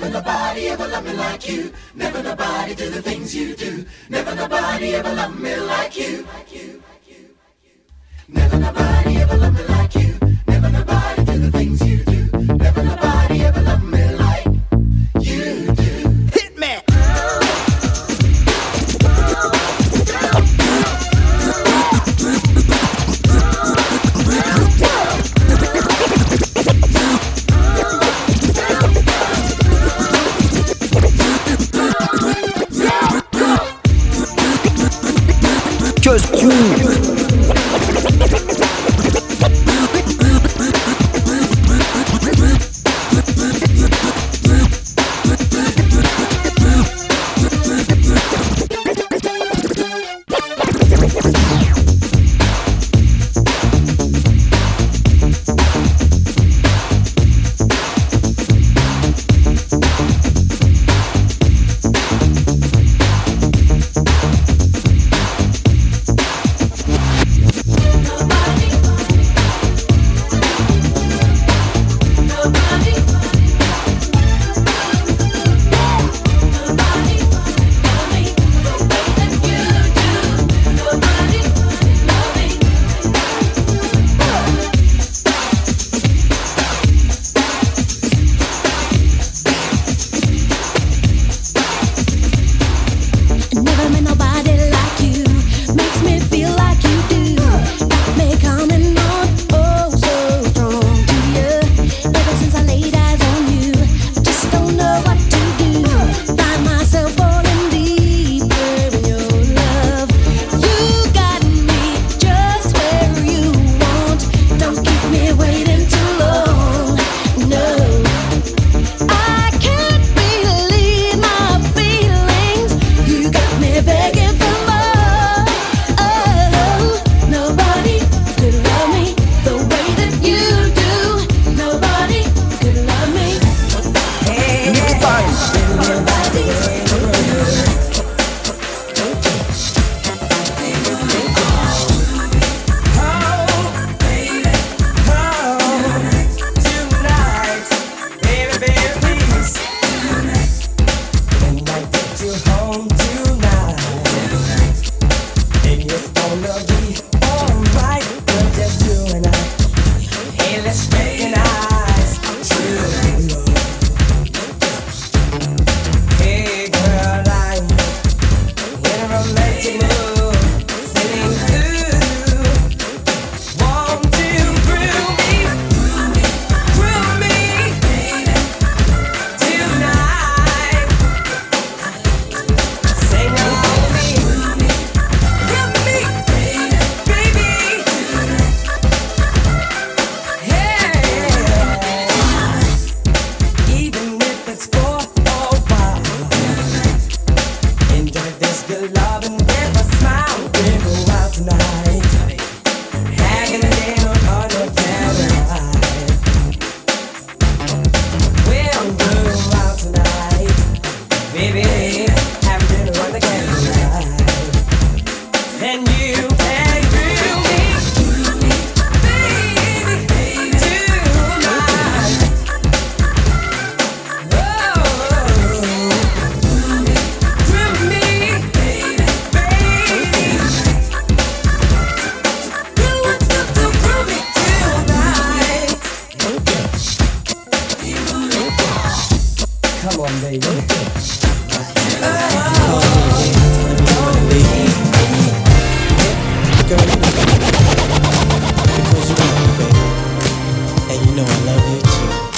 Never nobody ever loved me like you. Never nobody do the things you do. Never nobody ever loved me like you. Never nobody ever loved me like you. Never nobody. I love you too.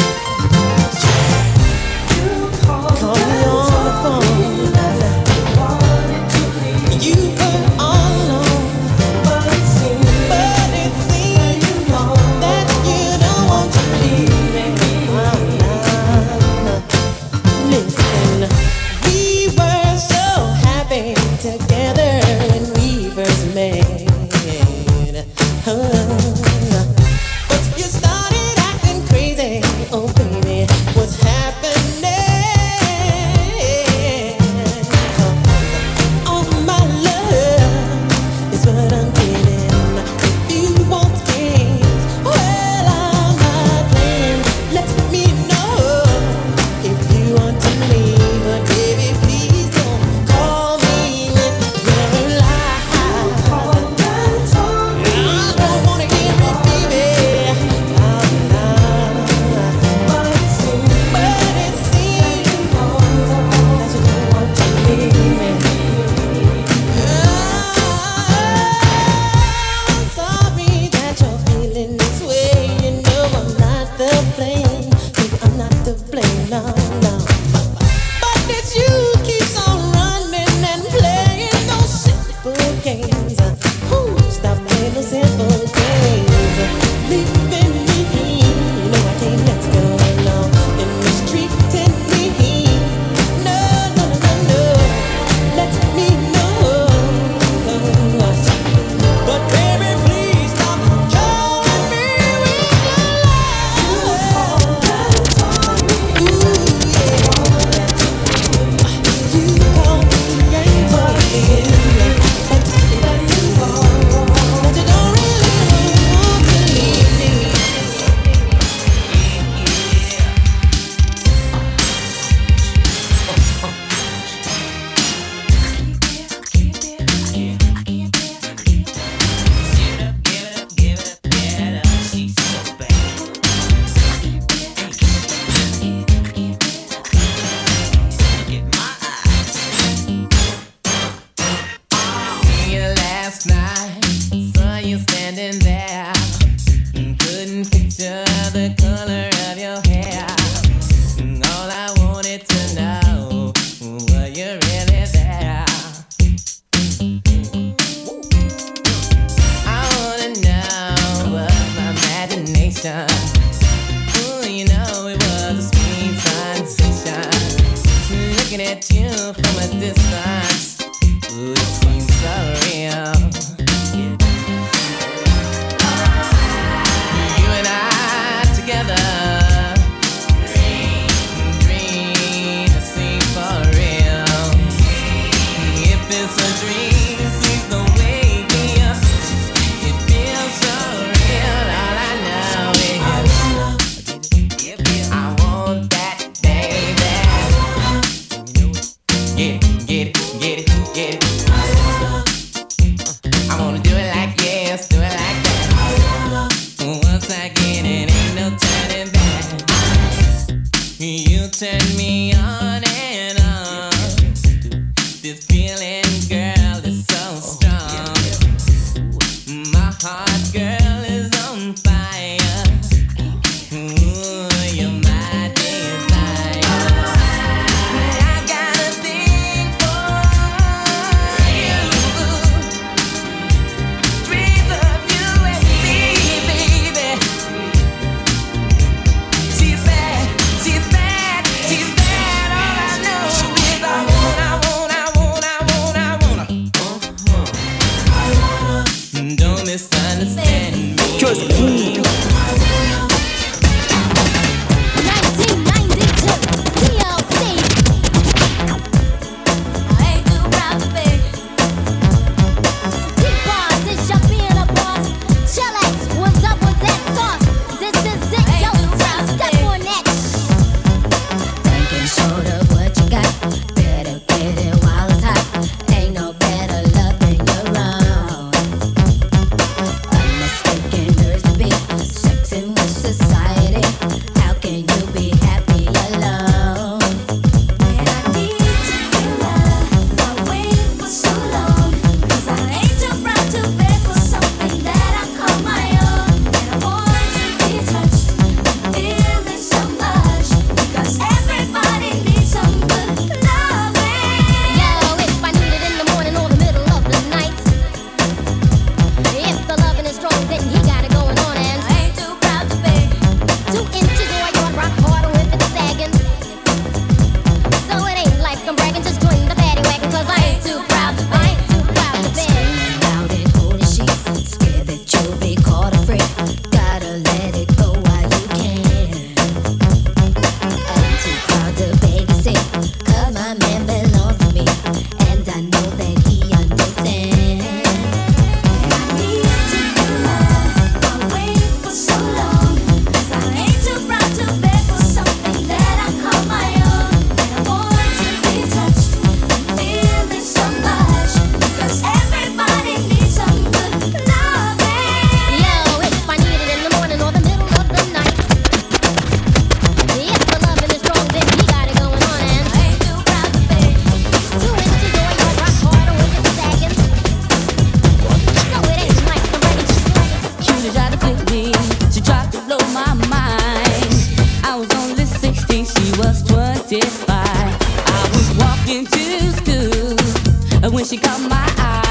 when she caught my eye.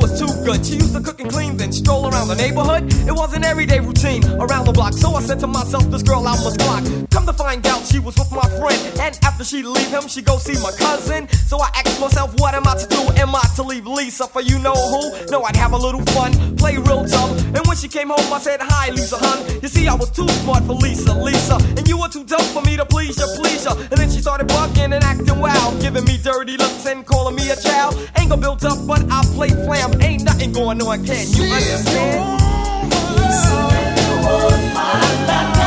was too good. She used to cook and clean, then stroll around the neighborhood. It was an everyday routine around the block. So I said to myself, this girl I must block. Come to find out, she was with my friend. And after she leave him, she go see my cousin. So I asked myself, what am I to do? Am I to leave Lisa for you know who? No, I'd have a little fun, play real dumb. And when she came home, I said, hi, Lisa, hun. You see, I was too smart for Lisa, Lisa. And you were too dumb for me to please you, please you. And then she started bugging and acting wild, giving me dirty looks and calling me a child. Anger built up, but I played flam up, ain't nothing going on. Can you understand? Peace on my.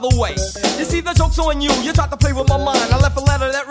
the way You see, the joke's on you. You tried to play with my mind. I left a letter that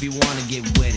baby wanna get wet.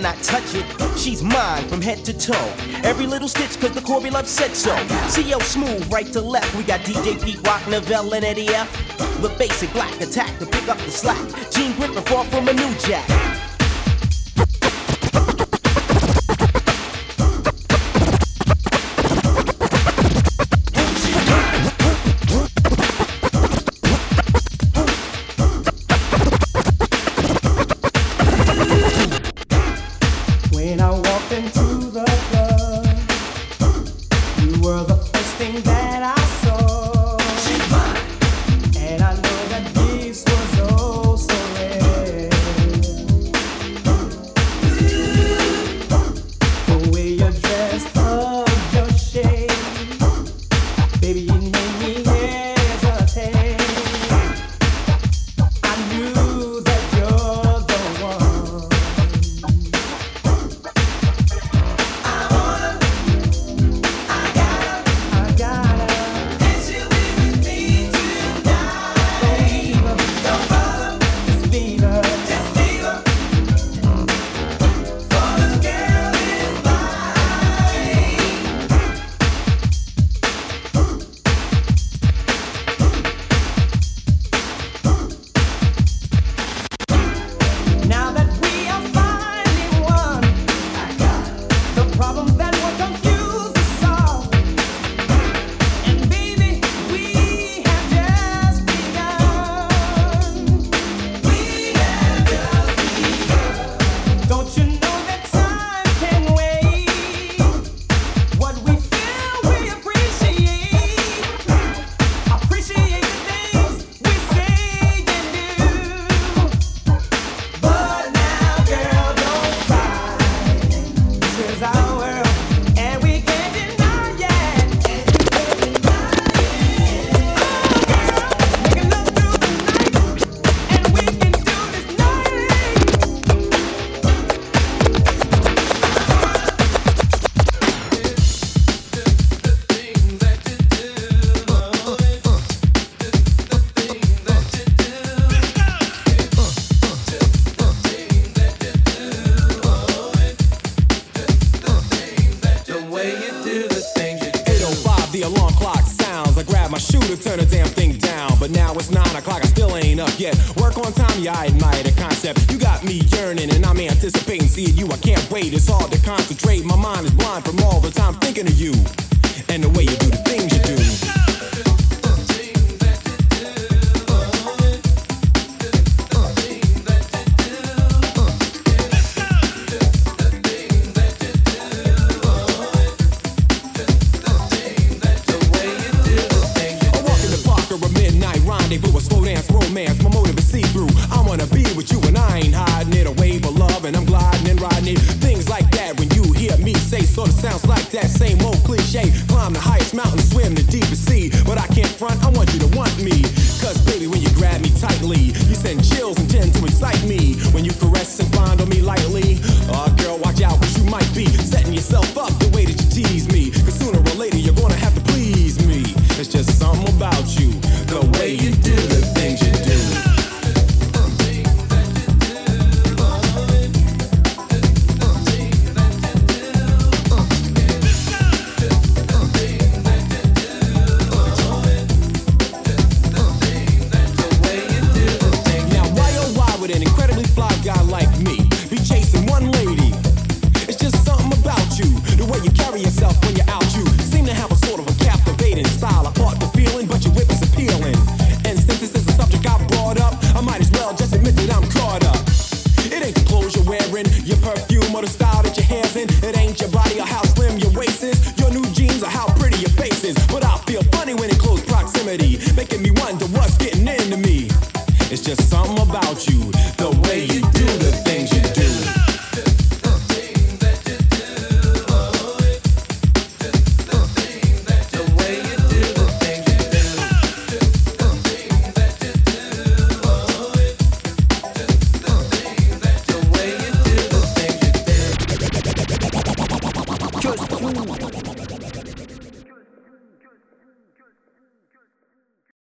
not touch it. She's mine from head to toe. Every little stitch, cause the Corby Love said so. CL Smooth, right to left. We got DJ Pete Rock, Novell, and Eddie F. The basic black attack to pick up the slack. Gene Griffin, far from a new jack. Concentrate. My mind is blind from all the